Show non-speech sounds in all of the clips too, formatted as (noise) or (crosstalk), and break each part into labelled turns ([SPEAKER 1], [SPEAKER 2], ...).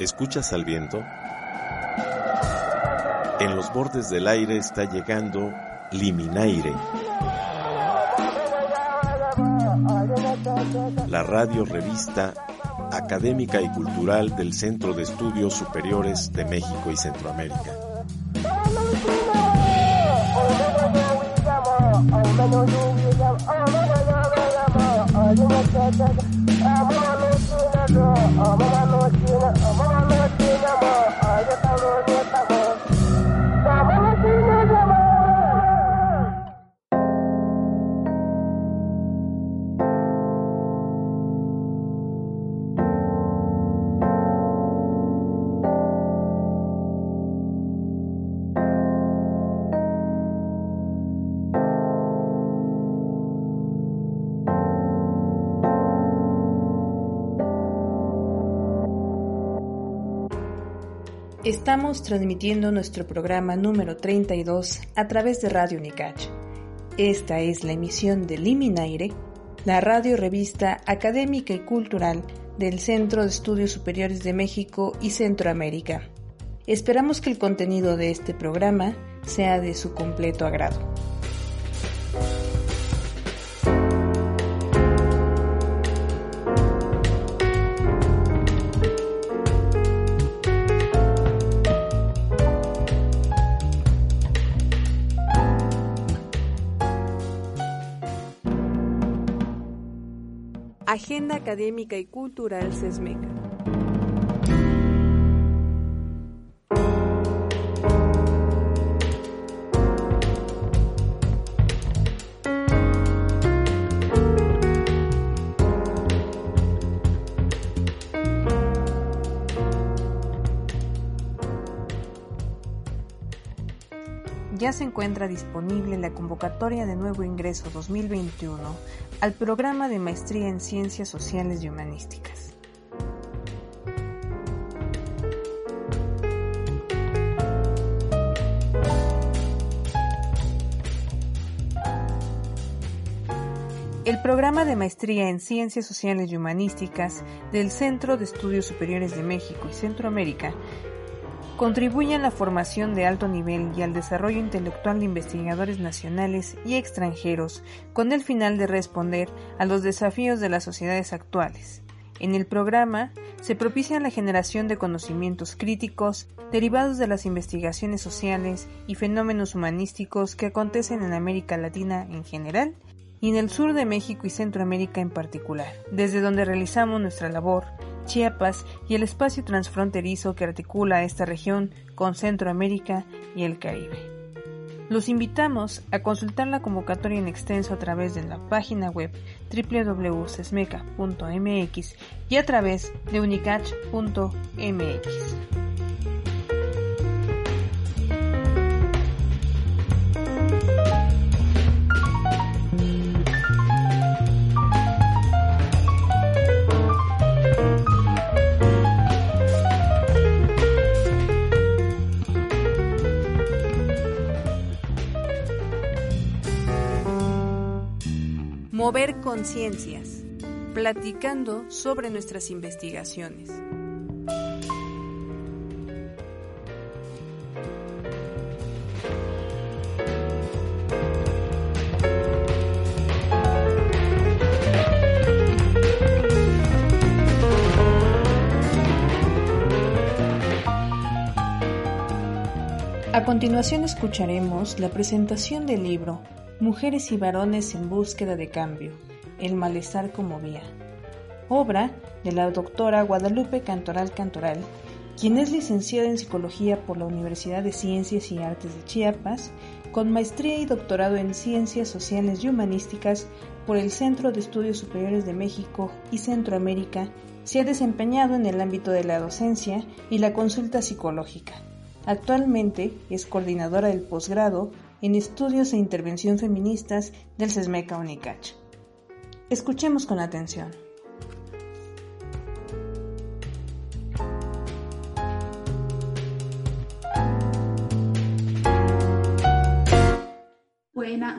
[SPEAKER 1] ¿Escuchas al viento? En los bordes del aire está llegando Liminaire. La radio revista académica y cultural del Centro de Estudios Superiores de México y Centroamérica.
[SPEAKER 2] I'm a Estamos transmitiendo nuestro programa número 32 a través de Radio Unicach. Esta es la emisión de Liminaire, la radio revista académica y cultural del Centro de Estudios Superiores de México y Centroamérica. Esperamos que el contenido de este programa sea de su completo agrado. Académica y Cultural SESMECA. ya se encuentra disponible la convocatoria de nuevo ingreso 2021 al programa de maestría en Ciencias Sociales y Humanísticas. El programa de maestría en Ciencias Sociales y Humanísticas del Centro de Estudios Superiores de México y Centroamérica contribuye a la formación de alto nivel y al desarrollo intelectual de investigadores nacionales y extranjeros con el final de responder a los desafíos de las sociedades actuales. En el programa se propicia la generación de conocimientos críticos derivados de las investigaciones sociales y fenómenos humanísticos que acontecen en América Latina en general y en el sur de México y Centroamérica en particular, desde donde realizamos nuestra labor Chiapas y el espacio transfronterizo que articula esta región con Centroamérica y el Caribe. Los invitamos a consultar la convocatoria en extenso a través de la página web www.sesmeca.mx y a través de unicach.mx. Mover conciencias, platicando sobre nuestras investigaciones. A continuación escucharemos la presentación del libro Mujeres y varones en búsqueda de cambio, El malestar como vía, obra de la doctora Guadalupe Cantoral Cantoral, quien es licenciada en Psicología por la Universidad de Ciencias y Artes de Chiapas, con maestría y doctorado en Ciencias Sociales y Humanísticas por el Centro de Estudios Superiores de México y Centroamérica, se ha desempeñado en el ámbito de la docencia y la consulta psicológica. Actualmente es coordinadora del posgrado en Estudios e Intervención Feministas del SESMECA UNICACH. Escuchemos con atención.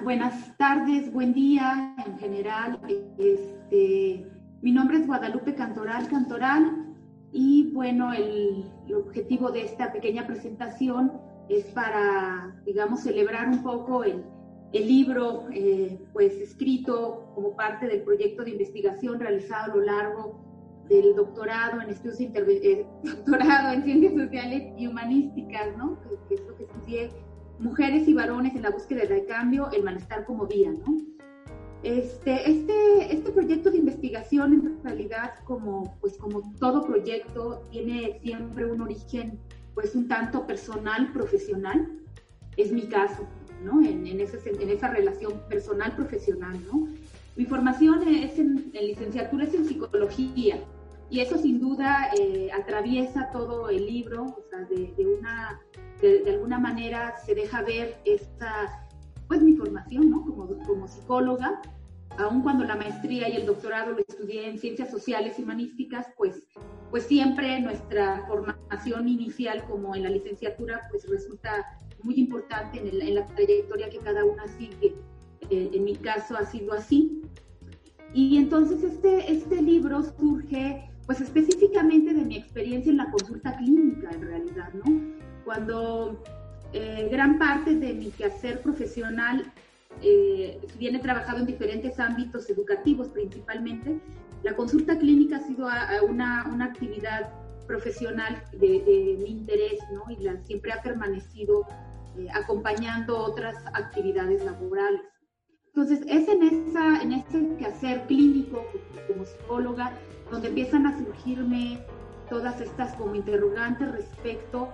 [SPEAKER 3] buenas tardes, buen día en general. Este, mi nombre es Guadalupe Cantoral Cantoral. Y bueno, el, objetivo de esta pequeña presentación es para, digamos, celebrar un poco el, el libro, eh, pues escrito como parte del proyecto de investigación realizado a lo largo del doctorado en estudios eh, (laughs) doctorado en ciencias sociales y humanísticas, ¿no? Que, es lo que estudié, mujeres y varones en la búsqueda de cambio, el malestar como vía, ¿no? Este, este, este proyecto de investigación en realidad, como, pues como todo proyecto, tiene siempre un origen pues un tanto personal, profesional. Es mi caso, ¿no? En, en, ese, en esa relación personal-profesional, ¿no? Mi formación es en, en, licenciatura es en psicología y eso sin duda eh, atraviesa todo el libro, o sea, de, de, de, alguna manera se deja ver esta, pues mi formación, ¿no? Como, como psicóloga, aun cuando la maestría y el doctorado lo estudié en ciencias sociales y humanísticas, pues, pues siempre nuestra formación inicial como en la licenciatura, pues resulta muy importante en, el, en la trayectoria que cada una sigue. Eh, en mi caso ha sido así. Y entonces este, este libro surge pues específicamente de mi experiencia en la consulta clínica, en realidad, ¿no? Cuando eh, gran parte de mi quehacer profesional eh, viene trabajado en diferentes ámbitos educativos principalmente, la consulta clínica ha sido una, una actividad profesional de, de, mi interés, ¿no? Y la, siempre ha permanecido eh, acompañando otras actividades laborales. Entonces, es en, esa, en este quehacer clínico como psicóloga donde empiezan a surgirme todas estas como interrogantes respecto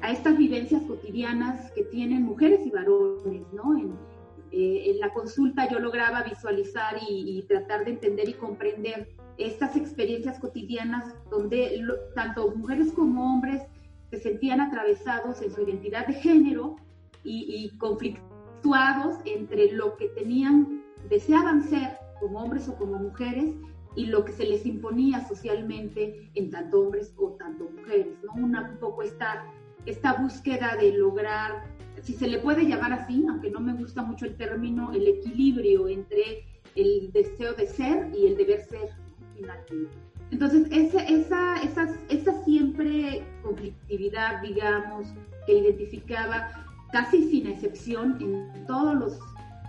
[SPEAKER 3] a estas vivencias cotidianas que tienen mujeres y varones, ¿no? En, eh, en la consulta yo lograba visualizar y, tratar de entender y comprender estas experiencias cotidianas donde tanto mujeres como hombres se sentían atravesados en su identidad de género y, y conflictuados entre lo que tenían, deseaban ser como hombres o como mujeres y lo que se les imponía socialmente en tanto hombres o tanto mujeres, ¿no? Una, un poco esta, esta búsqueda de lograr, si se le puede llamar así, aunque no me gusta mucho el término, el equilibrio entre el deseo de ser y el deber ser. Entonces, esa, esa, esa, esa siempre conflictividad, digamos, que identificaba casi sin excepción en todos los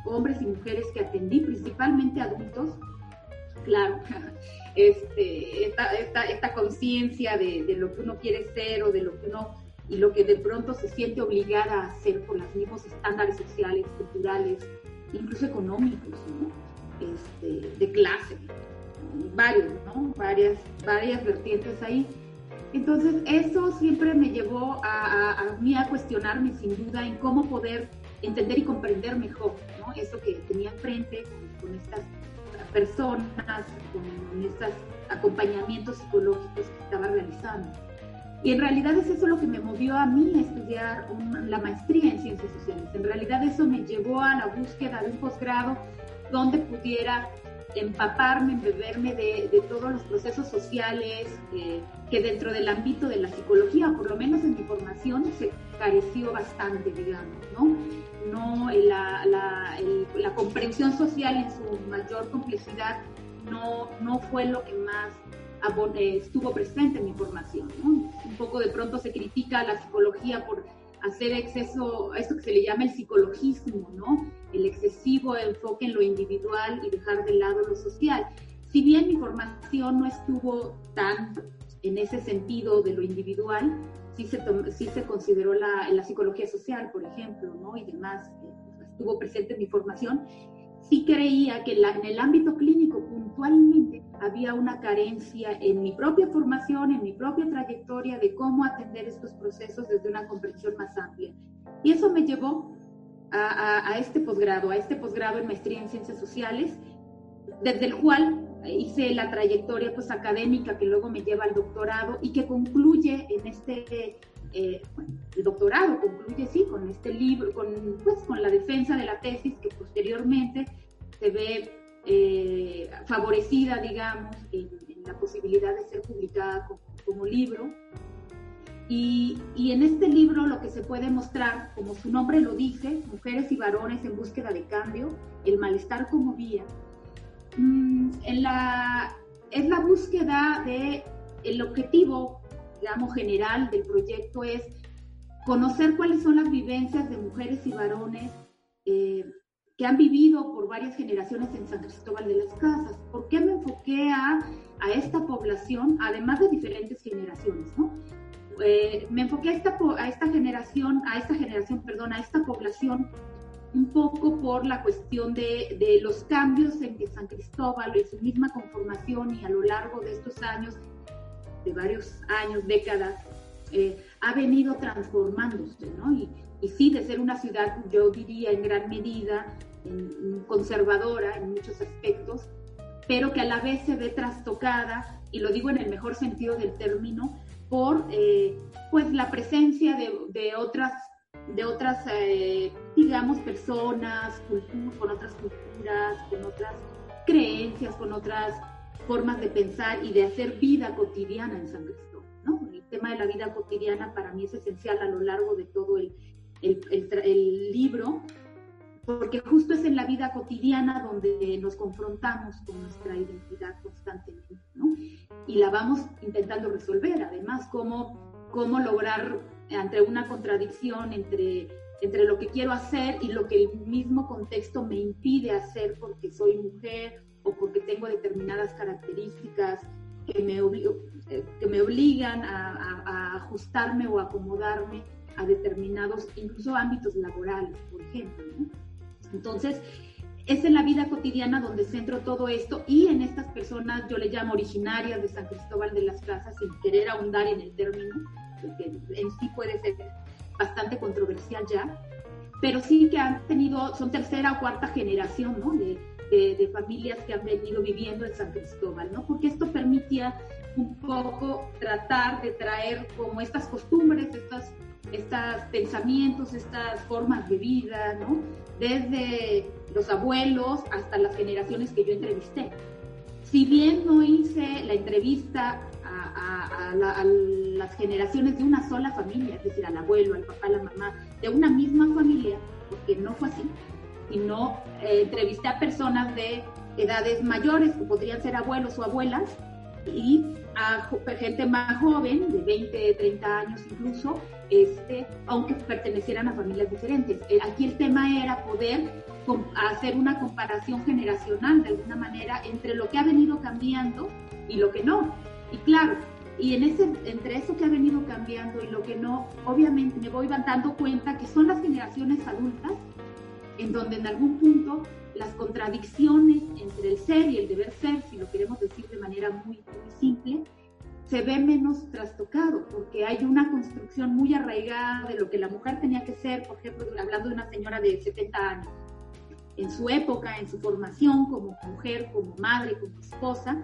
[SPEAKER 3] hombres y mujeres que atendí, principalmente adultos, claro, (laughs) este, esta, esta, esta conciencia de, de, lo que uno quiere ser o de lo que uno y lo que de pronto se siente obligada a hacer por los mismos estándares sociales, culturales, incluso económicos, ¿no? este, de clase, varios, ¿no? Varias, varias vertientes ahí. Entonces, eso siempre me llevó a, a, a, mí a cuestionarme sin duda en cómo poder entender y comprender mejor, ¿no? Eso que tenía enfrente con, con estas personas, con estos acompañamientos psicológicos que estaba realizando. Y en realidad es eso lo que me movió a mí a estudiar la maestría en ciencias sociales. En realidad eso me llevó a la búsqueda de un posgrado donde pudiera empaparme, beberme de, de todos los procesos sociales eh, que dentro del ámbito de la psicología, por lo menos en mi formación, se careció bastante, digamos, ¿no? No, la, la, el, la comprensión social en su mayor complejidad no, no fue lo que más estuvo presente en mi formación. ¿no? Un poco de pronto se critica a la psicología por hacer exceso, esto que se le llama el psicologismo, ¿no? El excesivo enfoque en lo individual y dejar de lado lo social. Si bien mi formación no estuvo tan en ese sentido de lo individual, sí se, sí se consideró la, la psicología social, por ejemplo, ¿no? Y demás, eh, estuvo presente en mi formación. Sí creía que la, en el ámbito clínico puntualmente había una carencia en mi propia formación, en mi propia trayectoria de cómo atender estos procesos desde una comprensión más amplia. Y eso me llevó a, a, a este posgrado, a este posgrado en maestría en ciencias sociales, desde el cual hice la trayectoria pues académica que luego me lleva al doctorado y que concluye en este eh, bueno, el doctorado concluye sí con este libro con pues con la defensa de la tesis que posteriormente se ve eh, favorecida digamos en, en, la posibilidad de ser publicada como, como libro. Y, y, en este libro lo que se puede mostrar, como su nombre lo dice, mujeres y varones en búsqueda de cambio, el malestar como vía, Mm, en la, es la búsqueda de el objetivo, digamos, general del proyecto es conocer cuáles son las vivencias de mujeres y varones eh, que han vivido por varias generaciones en San Cristóbal de las Casas. ¿Por qué me enfoqué a, a esta población, además de diferentes generaciones? ¿no? Eh, me enfoqué a esta, a esta generación, a esta generación, perdón, a esta población un poco por la cuestión de, de, los cambios en que San Cristóbal, en su misma conformación y a lo largo de estos años, de varios años, décadas, eh, ha venido transformándose, ¿no? Y, y, sí, de ser una ciudad, yo diría en gran medida, conservadora en muchos aspectos, pero que a la vez se ve trastocada, y lo digo en el mejor sentido del término, por eh, pues la presencia de, de otras de otras, eh, digamos, personas, con otras culturas, con otras creencias, con otras formas de pensar y de hacer vida cotidiana en San Cristóbal. ¿no? El tema de la vida cotidiana para mí es esencial a lo largo de todo el, el, el libro, porque justo es en la vida cotidiana donde nos confrontamos con nuestra identidad constantemente, ¿no? Y la vamos intentando resolver, además, cómo, cómo lograr ante una contradicción entre, entre lo que quiero hacer y lo que el mismo contexto me impide hacer porque soy mujer o porque tengo determinadas características que me, eh, que me obligan a, a, ajustarme o acomodarme a determinados, incluso ámbitos laborales, por ejemplo. Entonces, es en la vida cotidiana donde centro todo esto y en estas personas, yo le llamo originarias de San Cristóbal de las Casas, sin querer ahondar en el término, que en sí puede ser bastante controversial ya, pero sí que han tenido, son tercera o cuarta generación, ¿no? De, de, familias que han venido viviendo en San Cristóbal, ¿no? Porque esto permitía un poco tratar de traer como estas costumbres, estos, estos pensamientos, estas formas de vida, ¿no? Desde los abuelos hasta las generaciones que yo entrevisté. Si bien no hice la entrevista a, las generaciones de una sola familia, es decir, al abuelo, al papá, a la mamá, de una misma familia, porque no fue así, sino eh, entrevisté a personas de edades mayores, que podrían ser abuelos o abuelas, y a gente más joven, de 20, 30 años incluso, este, aunque pertenecieran a familias diferentes. Eh, aquí el tema era poder hacer una comparación generacional de alguna manera entre lo que ha venido cambiando y lo que no. Y claro, y en ese, entre eso que ha venido cambiando y lo que no, obviamente me voy dando cuenta que son las generaciones adultas en donde en algún punto las contradicciones entre el ser y el deber ser, si lo queremos decir de manera muy, muy simple, se ve menos trastocado, porque hay una construcción muy arraigada de lo que la mujer tenía que ser, por ejemplo, hablando de una señora de 70 años, en su época, en su formación como mujer, como madre, como esposa,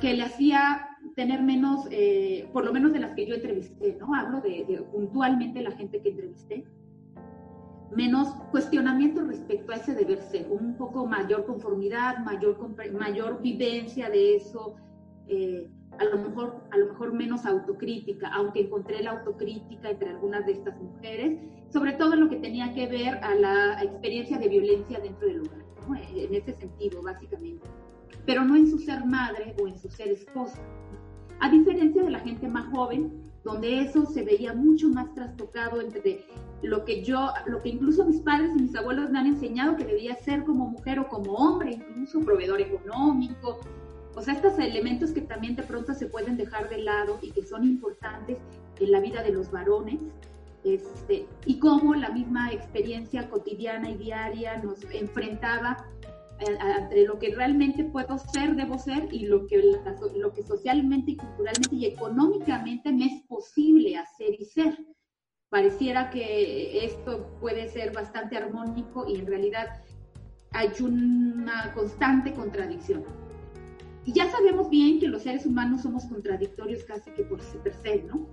[SPEAKER 3] que le hacía tener menos, eh, por lo menos de las que yo entrevisté, ¿no? Hablo de, puntualmente la gente que entrevisté, menos cuestionamiento respecto a ese deber ser, un poco mayor conformidad, mayor, mayor vivencia de eso, eh, a, lo mejor, a lo mejor menos autocrítica, aunque encontré la autocrítica entre algunas de estas mujeres, sobre todo en lo que tenía que ver a la experiencia de violencia dentro del hogar, ¿no? en ese sentido, básicamente pero no en su ser madre o en su ser esposa. A diferencia de la gente más joven, donde eso se veía mucho más trastocado entre lo que yo, lo que incluso mis padres y mis abuelos me han enseñado que debía ser como mujer o como hombre, incluso proveedor económico. O sea, estos elementos que también de pronto se pueden dejar de lado y que son importantes en la vida de los varones. Este, y cómo la misma experiencia cotidiana y diaria nos enfrentaba entre lo que realmente puedo ser, debo ser, y lo que, lo que socialmente y culturalmente y económicamente me es posible hacer y ser. Pareciera que esto puede ser bastante armónico y en realidad hay una constante contradicción. Y ya sabemos bien que los seres humanos somos contradictorios casi que por per se, ¿no?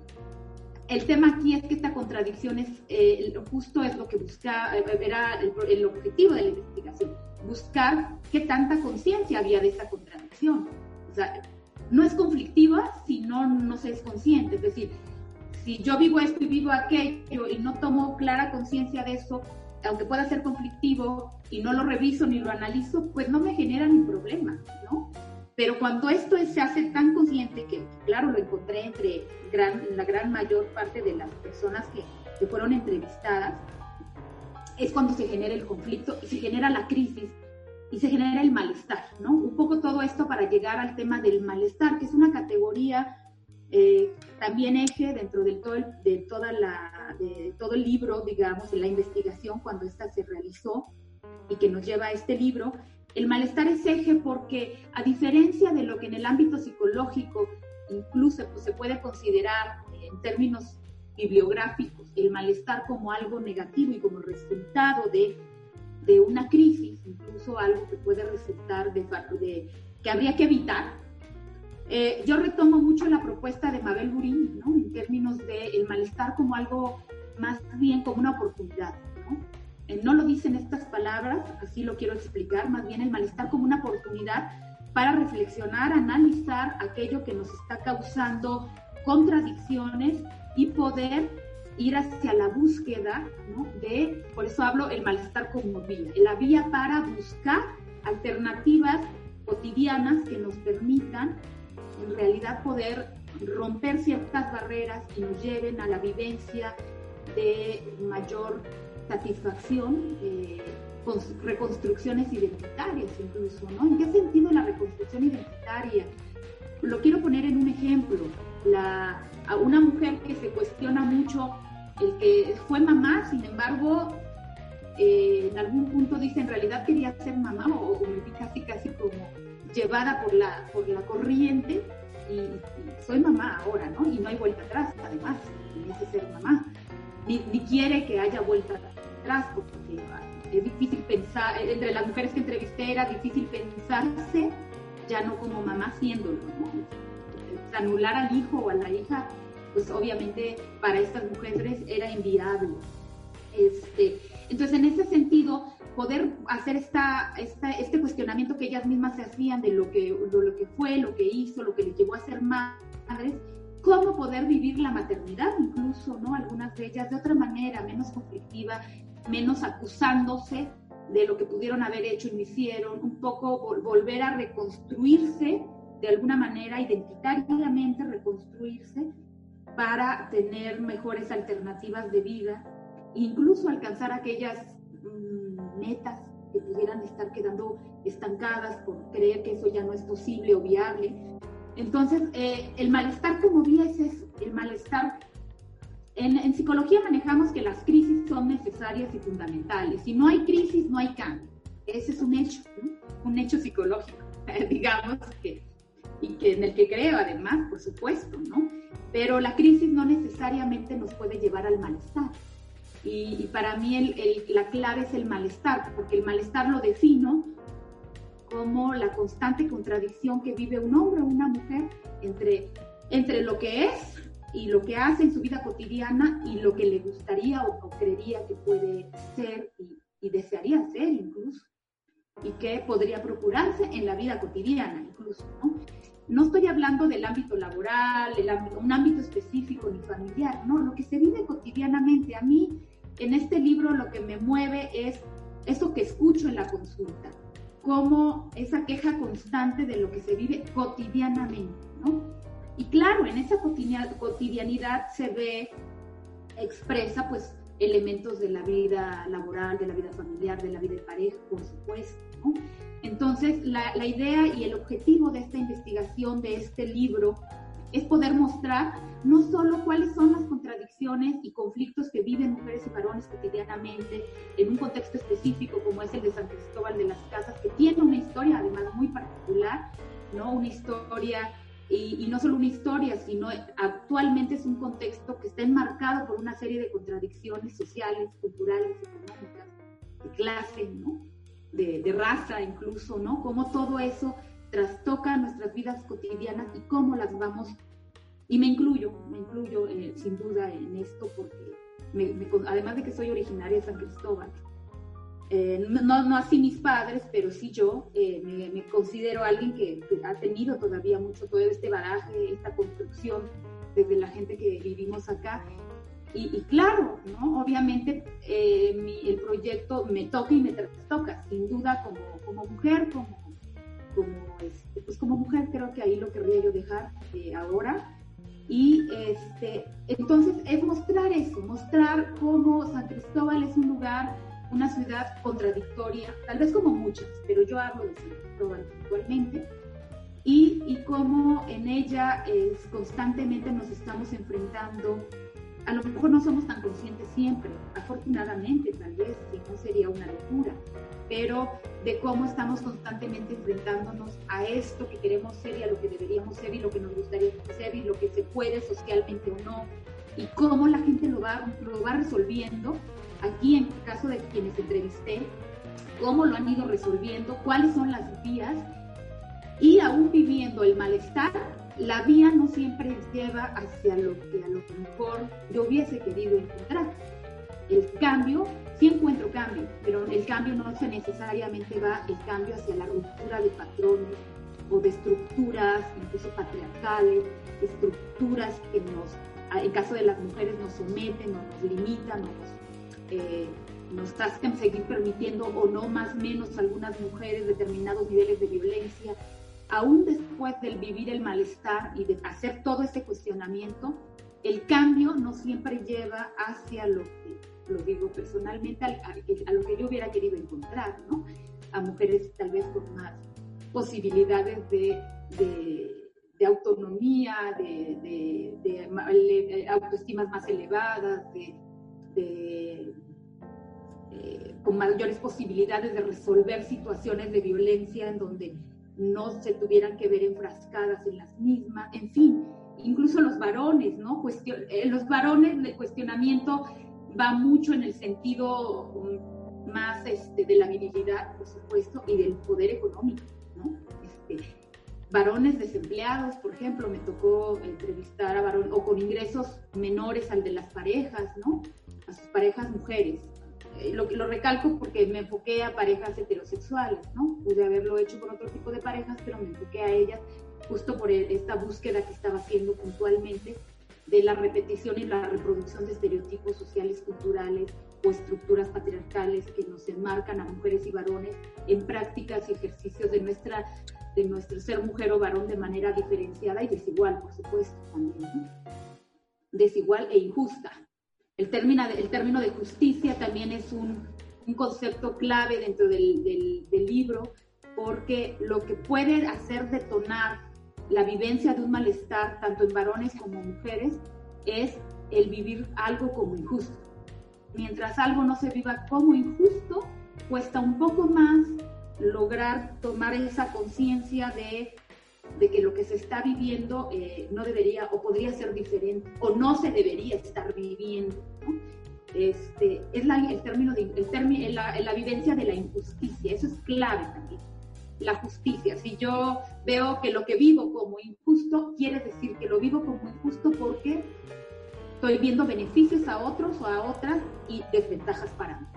[SPEAKER 3] El tema aquí es que esta contradicción es, eh, justo es lo que busca, eh, era el objetivo de la investigación buscar qué tanta conciencia había de esa contradicción. O sea, no es conflictiva si no, no se es consciente. Es decir, si yo vivo esto y vivo aquello y no tomo clara conciencia de eso, aunque pueda ser conflictivo y no lo reviso ni lo analizo, pues no me genera ni problema, ¿no? Pero cuando esto se hace tan consciente, que claro, lo encontré entre gran, la gran mayor parte de las personas que, que fueron entrevistadas, es cuando se genera el conflicto y se genera la crisis y se genera el malestar, ¿no? Un poco todo esto para llegar al tema del malestar, que es una categoría eh, también eje dentro de todo, el, de, toda la, de todo el libro, digamos, de la investigación cuando esta se realizó y que nos lleva a este libro. El malestar es eje porque, a diferencia de lo que en el ámbito psicológico incluso pues, se puede considerar en términos bibliográficos, el malestar como algo negativo y como resultado de de una crisis, incluso algo que puede resultar de, de que habría que evitar. Eh, yo retomo mucho la propuesta de Mabel Burín, ¿no? en términos de el malestar como algo más bien como una oportunidad. ¿no? Eh, no lo dicen estas palabras, así lo quiero explicar, más bien el malestar como una oportunidad para reflexionar, analizar aquello que nos está causando contradicciones y poder ir hacia la búsqueda ¿no? de, por eso hablo el malestar como vía, la vía para buscar alternativas cotidianas que nos permitan en realidad poder romper ciertas barreras y nos lleven a la vivencia de mayor satisfacción, eh, con reconstrucciones identitarias incluso, ¿no? ¿En qué sentido la reconstrucción identitaria? Lo quiero poner en un ejemplo. La, a una mujer que se cuestiona mucho el que fue mamá, sin embargo, eh, en algún punto dice, en realidad quería ser mamá o, me casi, casi como llevada por la, por la corriente y, soy mamá ahora, ¿no? Y no hay vuelta atrás, además, dice ser mamá. Ni, quiere que haya vuelta atrás, porque es difícil pensar, entre las mujeres que entrevisté era difícil pensarse ya no como mamá siéndolo, ¿no? anular al hijo o a la hija pues obviamente para estas mujeres era inviable. Este, entonces, en ese sentido, poder hacer esta, esta, este cuestionamiento que ellas mismas se hacían de lo que, lo que fue, lo que hizo, lo que les llevó a ser madres, cómo poder vivir la maternidad, incluso, ¿no? Algunas de ellas de otra manera, menos conflictiva, menos acusándose de lo que pudieron haber hecho y no hicieron, un poco volver a reconstruirse de alguna manera, identitariamente reconstruirse para tener mejores alternativas de vida, incluso alcanzar aquellas mm, metas que pudieran estar quedando estancadas por creer que eso ya no es posible o viable. Entonces, eh, el malestar como vía es eso, el malestar. En, psicología manejamos que las crisis son necesarias y fundamentales. Si no hay crisis, no hay cambio. Ese es un hecho, un hecho psicológico, (laughs) digamos, que, y que en el que creo además, por supuesto, ¿no? Pero la crisis no necesariamente nos puede llevar al malestar. Y, para mí el, la clave es el malestar, porque el malestar lo defino como la constante contradicción que vive un hombre o una mujer entre, entre lo que es y lo que hace en su vida cotidiana y lo que le gustaría o, creería que puede ser y, y, desearía ser incluso y que podría procurarse en la vida cotidiana incluso, ¿no? No estoy hablando del ámbito laboral, un ámbito específico ni familiar, no, lo que se vive cotidianamente. A mí, en este libro, lo que me mueve es eso que escucho en la consulta, como esa queja constante de lo que se vive cotidianamente, ¿no? Y claro, en esa cotidianidad se ve expresa, pues, elementos de la vida laboral, de la vida familiar, de la vida de pareja, por supuesto, ¿no? Entonces, la, idea y el objetivo de esta investigación, de este libro, es poder mostrar no solo cuáles son las contradicciones y conflictos que viven mujeres y varones cotidianamente en un contexto específico como es el de San Cristóbal de las Casas, que tiene una historia además muy particular, ¿no? Una historia, y, no solo una historia, sino actualmente es un contexto que está enmarcado por una serie de contradicciones sociales, culturales, económicas, de clase, ¿no? de, raza incluso, ¿no? Cómo todo eso trastoca nuestras vidas cotidianas y cómo las vamos, y me incluyo, me incluyo eh, sin duda en esto porque además de que soy originaria de San Cristóbal, eh, no, no así mis padres, pero sí yo eh, me, considero alguien que, ha tenido todavía mucho todo este baraje, esta construcción desde la gente que vivimos acá y, claro, ¿no? obviamente eh, el proyecto me toca y me toca, sin duda como, como mujer, como, como, este, pues como mujer creo que ahí lo querría yo dejar eh, ahora. Y este, entonces es mostrar eso, mostrar cómo San Cristóbal es un lugar, una ciudad contradictoria, tal vez como muchas, pero yo hablo de San Cristóbal actualmente, y, y cómo en ella es, constantemente nos estamos enfrentando a lo mejor no somos tan conscientes siempre, afortunadamente tal vez, si no sería una locura, pero de cómo estamos constantemente enfrentándonos a esto que queremos ser y a lo que deberíamos ser y lo que nos gustaría ser y lo que se puede socialmente o no, y cómo la gente lo va, lo va resolviendo. Aquí en el caso de quienes entrevisté, cómo lo han ido resolviendo, cuáles son las vías y aún viviendo el malestar, la vía no siempre lleva hacia lo que a lo mejor yo hubiese querido encontrar. El cambio, sí encuentro cambio, pero el cambio no se necesariamente va el cambio hacia la ruptura de patrones o de estructuras, incluso patriarcales, estructuras que nos, en caso de las mujeres, nos someten, nos limitan, nos, eh, nos hacen seguir permitiendo o no más menos algunas mujeres determinados niveles de violencia. Aún después del vivir el malestar y de hacer todo ese cuestionamiento, el cambio no siempre lleva hacia lo que, lo digo personalmente, a, lo que yo hubiera querido encontrar, ¿no? A mujeres tal vez con más posibilidades de, autonomía, de, de, autoestimas más elevadas, eh, con mayores posibilidades de resolver situaciones de violencia en donde no se tuvieran que ver enfrascadas en las mismas, en fin, incluso los varones, ¿no? Eh, los varones, el cuestionamiento va mucho en el sentido um, más este, de la virilidad, por supuesto, y del poder económico, ¿no? Este, varones desempleados, por ejemplo, me tocó entrevistar a varones, o con ingresos menores al de las parejas, ¿no? A sus parejas mujeres. Eh, lo, lo recalco porque me enfoqué a parejas heterosexuales, ¿no? Pude haberlo hecho con otro tipo de parejas, pero me enfoqué a ellas justo por e, esta búsqueda que estaba haciendo puntualmente de la repetición y la reproducción de estereotipos sociales, culturales o estructuras patriarcales que nos enmarcan a mujeres y varones en prácticas y ejercicios de nuestra de nuestro ser mujer o varón de manera diferenciada y desigual, por supuesto, también, desigual e injusta. El término, el término de justicia también es un, un concepto clave dentro del, del, libro, porque lo que puede hacer detonar la vivencia de un malestar, tanto en varones como mujeres, es el vivir algo como injusto. Mientras algo no se viva como injusto, cuesta un poco más lograr tomar esa conciencia de que lo que se está viviendo eh, no debería o podría ser diferente o no se debería estar viviendo. Este, es el término de la, la, vivencia de la injusticia, eso es clave también. La justicia, si yo veo que lo que vivo como injusto, quiere decir que lo vivo como injusto porque estoy viendo beneficios a otros o a otras y desventajas para mí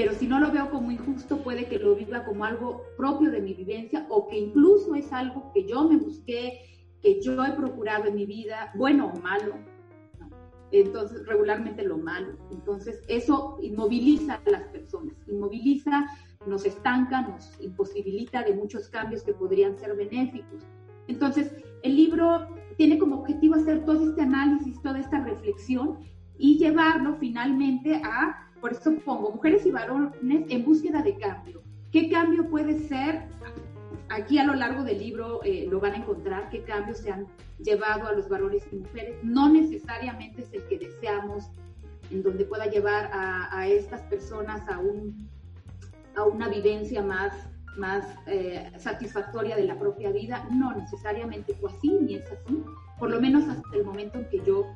[SPEAKER 3] pero si no lo veo como injusto, puede que lo viva como algo propio de mi vivencia o que incluso es algo que yo me busqué, que yo he procurado en mi vida, bueno o malo. Entonces, regularmente lo malo. Entonces, eso inmoviliza a las personas, inmoviliza, nos estanca, nos imposibilita de muchos cambios que podrían ser benéficos. Entonces, el libro tiene como objetivo hacer todo este análisis, toda esta reflexión y llevarlo finalmente a por eso pongo mujeres y varones en búsqueda de cambio. ¿Qué cambio puede ser? Aquí a lo largo del libro eh, lo van a encontrar, qué cambios se han llevado a los varones y mujeres. No necesariamente es el que deseamos, en donde pueda llevar a, estas personas a, un, a una vivencia más, más eh, satisfactoria de la propia vida. No necesariamente fue así, ni es así. Por lo menos hasta el momento en que yo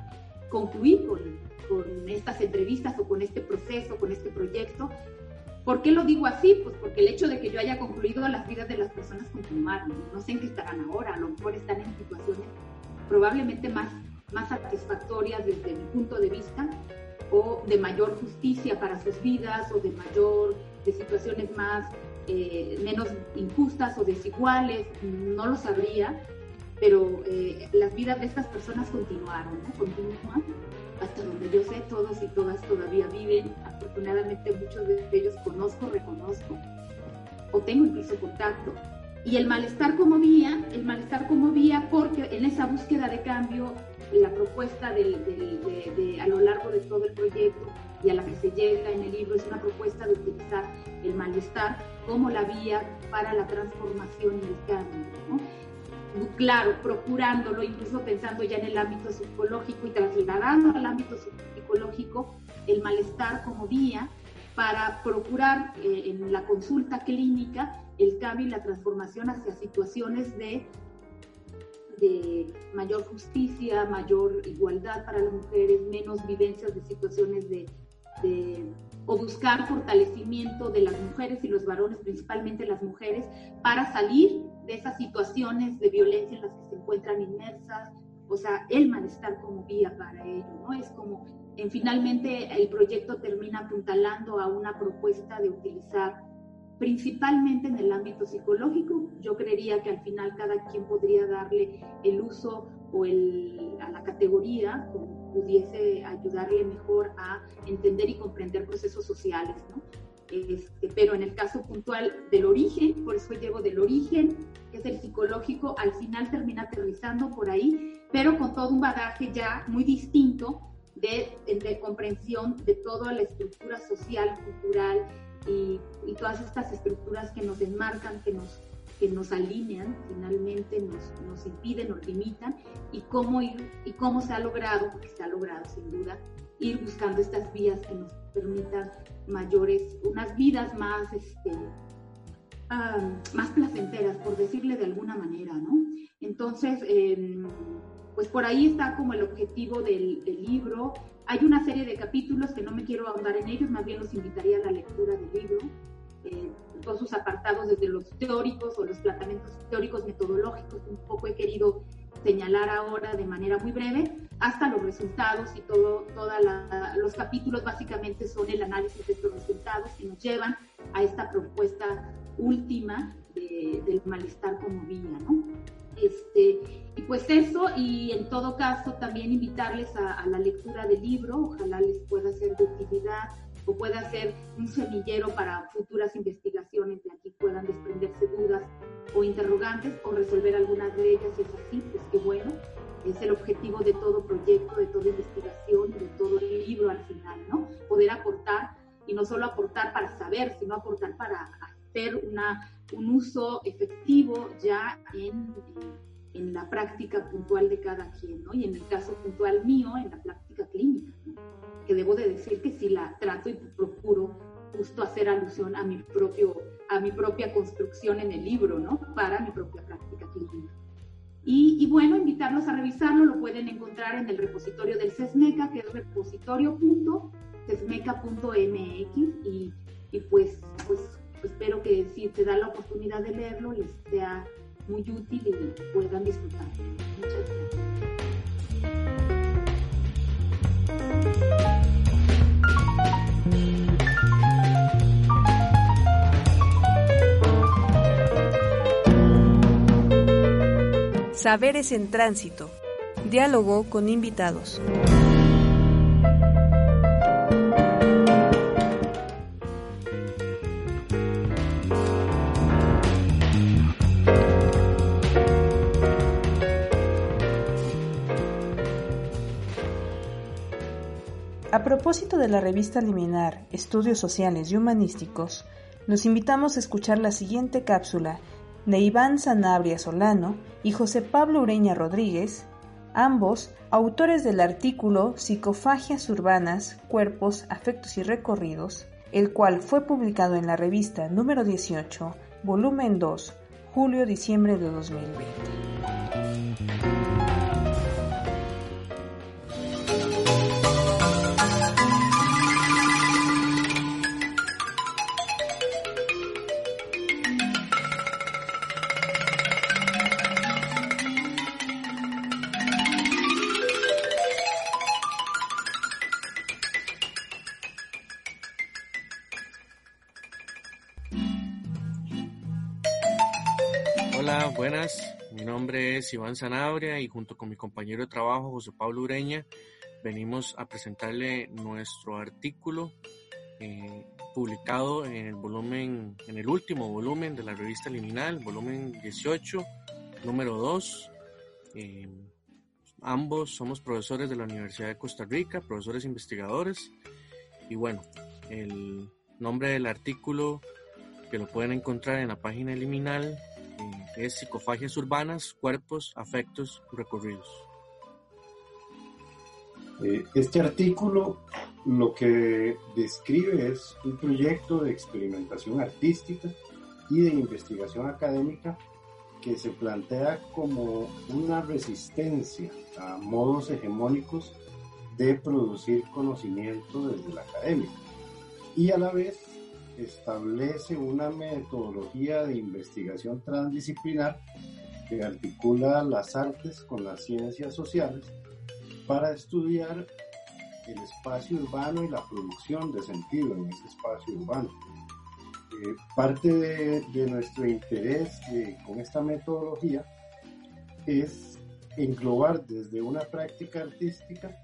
[SPEAKER 3] concluí con, con estas entrevistas o con este proceso, con este proyecto. ¿Por qué lo digo así? Pues porque el hecho de que yo haya concluido las vidas de las personas continuaron. No sé en qué estarán ahora, a lo mejor están en situaciones probablemente más, más satisfactorias desde mi punto de vista o de mayor justicia para sus vidas o de mayor, de situaciones más, eh, menos injustas o desiguales, no lo sabría, pero eh, las vidas de estas personas continuaron, ¿no? Continúan hasta donde yo sé, todos y todas todavía viven. Afortunadamente muchos de ellos conozco, reconozco o tengo incluso contacto. y el malestar como vía, el malestar como vía porque en esa búsqueda de cambio, la propuesta de, a lo largo de todo el proyecto y a la que se llega en el libro es una propuesta de utilizar el malestar como la vía para la transformación y el cambio. Claro, procurándolo, incluso pensando ya en el ámbito psicológico y trasladando al ámbito psicológico el malestar como vía para procurar eh, en la consulta clínica el cambio y la transformación hacia situaciones de, de mayor justicia, mayor igualdad para las mujeres, menos vivencias de situaciones de, de o buscar fortalecimiento de las mujeres y los varones, principalmente las mujeres, para salir de esas situaciones de violencia en las que se encuentran inmersas, o sea, el malestar como vía para ello, ¿no? Es como, en, finalmente el proyecto termina apuntalando a una propuesta de utilizar principalmente en el ámbito psicológico. Yo creería que al final cada quien podría darle el uso o el, a la categoría como pudiese ayudarle mejor a entender y comprender procesos sociales, ¿no? Este, pero en el caso puntual del origen, por eso llevo del origen, que es el psicológico, al final termina aterrizando por ahí, pero con todo un bagaje ya muy distinto de, de comprensión de toda la estructura social, cultural y, y, todas estas estructuras que nos enmarcan, que nos, nos alinean, finalmente nos, nos impiden, nos limitan, y cómo, y cómo se ha logrado, porque se ha logrado sin duda, ir buscando estas vías que nos permitan mayores, unas vidas más, este, más placenteras, por decirle de alguna manera, ¿no? Entonces, em, pues por ahí está como el objetivo del, libro. Hay una serie de capítulos que no me quiero ahondar en ellos, más bien los invitaría a la lectura del libro. Eh, todos sus apartados desde los teóricos o los planteamientos teóricos metodológicos, un poco he querido señalar ahora de manera muy breve, hasta los resultados y todo, todos los capítulos básicamente son el análisis de estos resultados que nos llevan a esta propuesta última del malestar como vía, ¿no? Este, y pues eso, y en todo caso también invitarles a, a la lectura del libro, ojalá les pueda ser de utilidad o pueda ser un semillero para futuras investigaciones de aquí puedan desprenderse dudas o interrogantes o resolver algunas de ellas, y es así, pues qué bueno, es el objetivo de todo proyecto, de toda investigación, de todo libro al final, ¿no? Poder aportar y no solo aportar para saber, sino aportar para hacer una, un uso efectivo ya en, en, la práctica puntual de cada quien, ¿no? Y en el caso puntual mío, en la práctica clínica. Que debo de decir que sí la trato y procuro justo hacer alusión a mi propio a mi propia construcción en el libro, ¿no? Para mi propia práctica clínica. Y, y, bueno, invitarlos a revisarlo, lo pueden encontrar en el repositorio del CESMECA, que es repositorio.cesmeca.mx y, y pues, pues espero que si te da la oportunidad de leerlo les sea muy útil y puedan disfrutar. Muchas gracias.
[SPEAKER 2] Saberes en Tránsito. Diálogo con invitados. A propósito de la revista Liminar, Estudios Sociales y Humanísticos, nos invitamos a escuchar la siguiente cápsula de Iván Sanabria Solano y José Pablo Ureña Rodríguez, ambos autores del artículo Psicofagias urbanas, cuerpos, afectos y recorridos, el cual fue publicado en la revista número 18, volumen 2, julio-diciembre de 2020.
[SPEAKER 4] Iván Zanabria y junto con mi compañero de trabajo José Pablo Ureña venimos a presentarle nuestro artículo eh, publicado en el volumen, en el último volumen de la revista Liminal, volumen 18, número 2. Eh, ambos somos profesores de la Universidad de Costa Rica, profesores investigadores. Y bueno, el nombre del artículo que lo pueden encontrar en la página Liminal es Psicofagias Urbanas, Cuerpos, Afectos, Recorridos.
[SPEAKER 5] Eh, este artículo lo que describe es un proyecto de experimentación artística y de investigación académica que se plantea como una resistencia a modos hegemónicos de producir conocimiento desde la academia y a la vez establece una metodología de investigación transdisciplinar que articula las artes con las ciencias sociales para estudiar el espacio urbano y la producción de sentido en ese espacio urbano. Eh, parte de, nuestro interés con esta metodología es englobar desde una práctica artística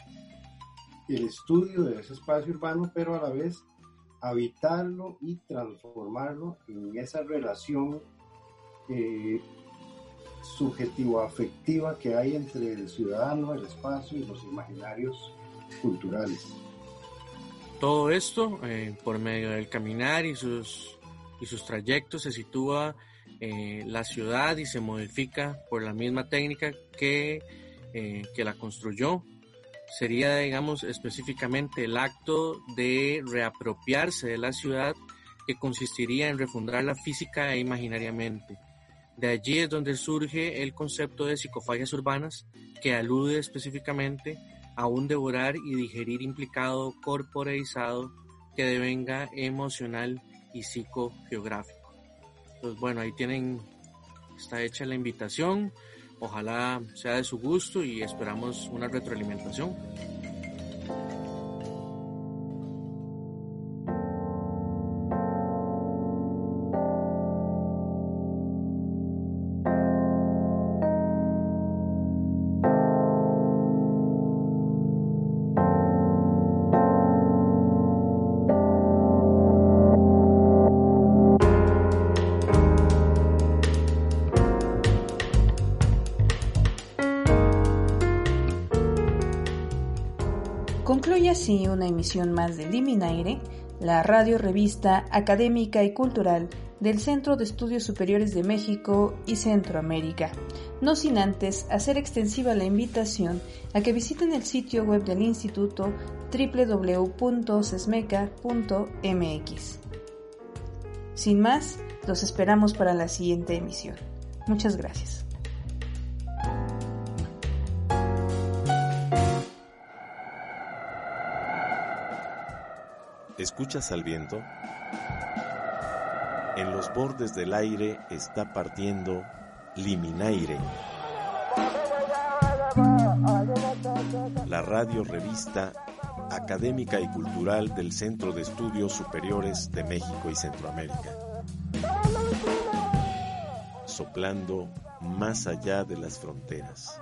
[SPEAKER 5] el estudio de ese espacio urbano, pero a la vez habitarlo y transformarlo en esa relación eh, subjetivo-afectiva que hay entre el ciudadano, el espacio y los imaginarios culturales.
[SPEAKER 4] Todo esto, eh, por medio del caminar y sus, y sus trayectos, se sitúa eh, la ciudad y se modifica por la misma técnica que, que la construyó. Sería, digamos, específicamente el acto de reapropiarse de la ciudad que consistiría en refundarla física e imaginariamente de allí es donde surge el concepto de psicofagias urbanas, que alude específicamente a un devorar y digerir implicado corporeizado que devenga emocional y psicogeográfico. Pues bueno, ahí tienen, está hecha la invitación, ojalá sea de su gusto y esperamos una retroalimentación.
[SPEAKER 2] Una emisión más de Liminaire, la radio revista académica y cultural del Centro de Estudios Superiores de México y Centroamérica, no sin antes hacer extensiva la invitación a que visiten el sitio web del instituto www.sesmeca.mx. Sin más, los esperamos para la siguiente emisión. Muchas gracias.
[SPEAKER 1] ¿Escuchas al viento? En los bordes del aire está partiendo Liminaire. La radio revista académica y cultural del Centro de Estudios Superiores de México y Centroamérica. Soplando más allá de las fronteras.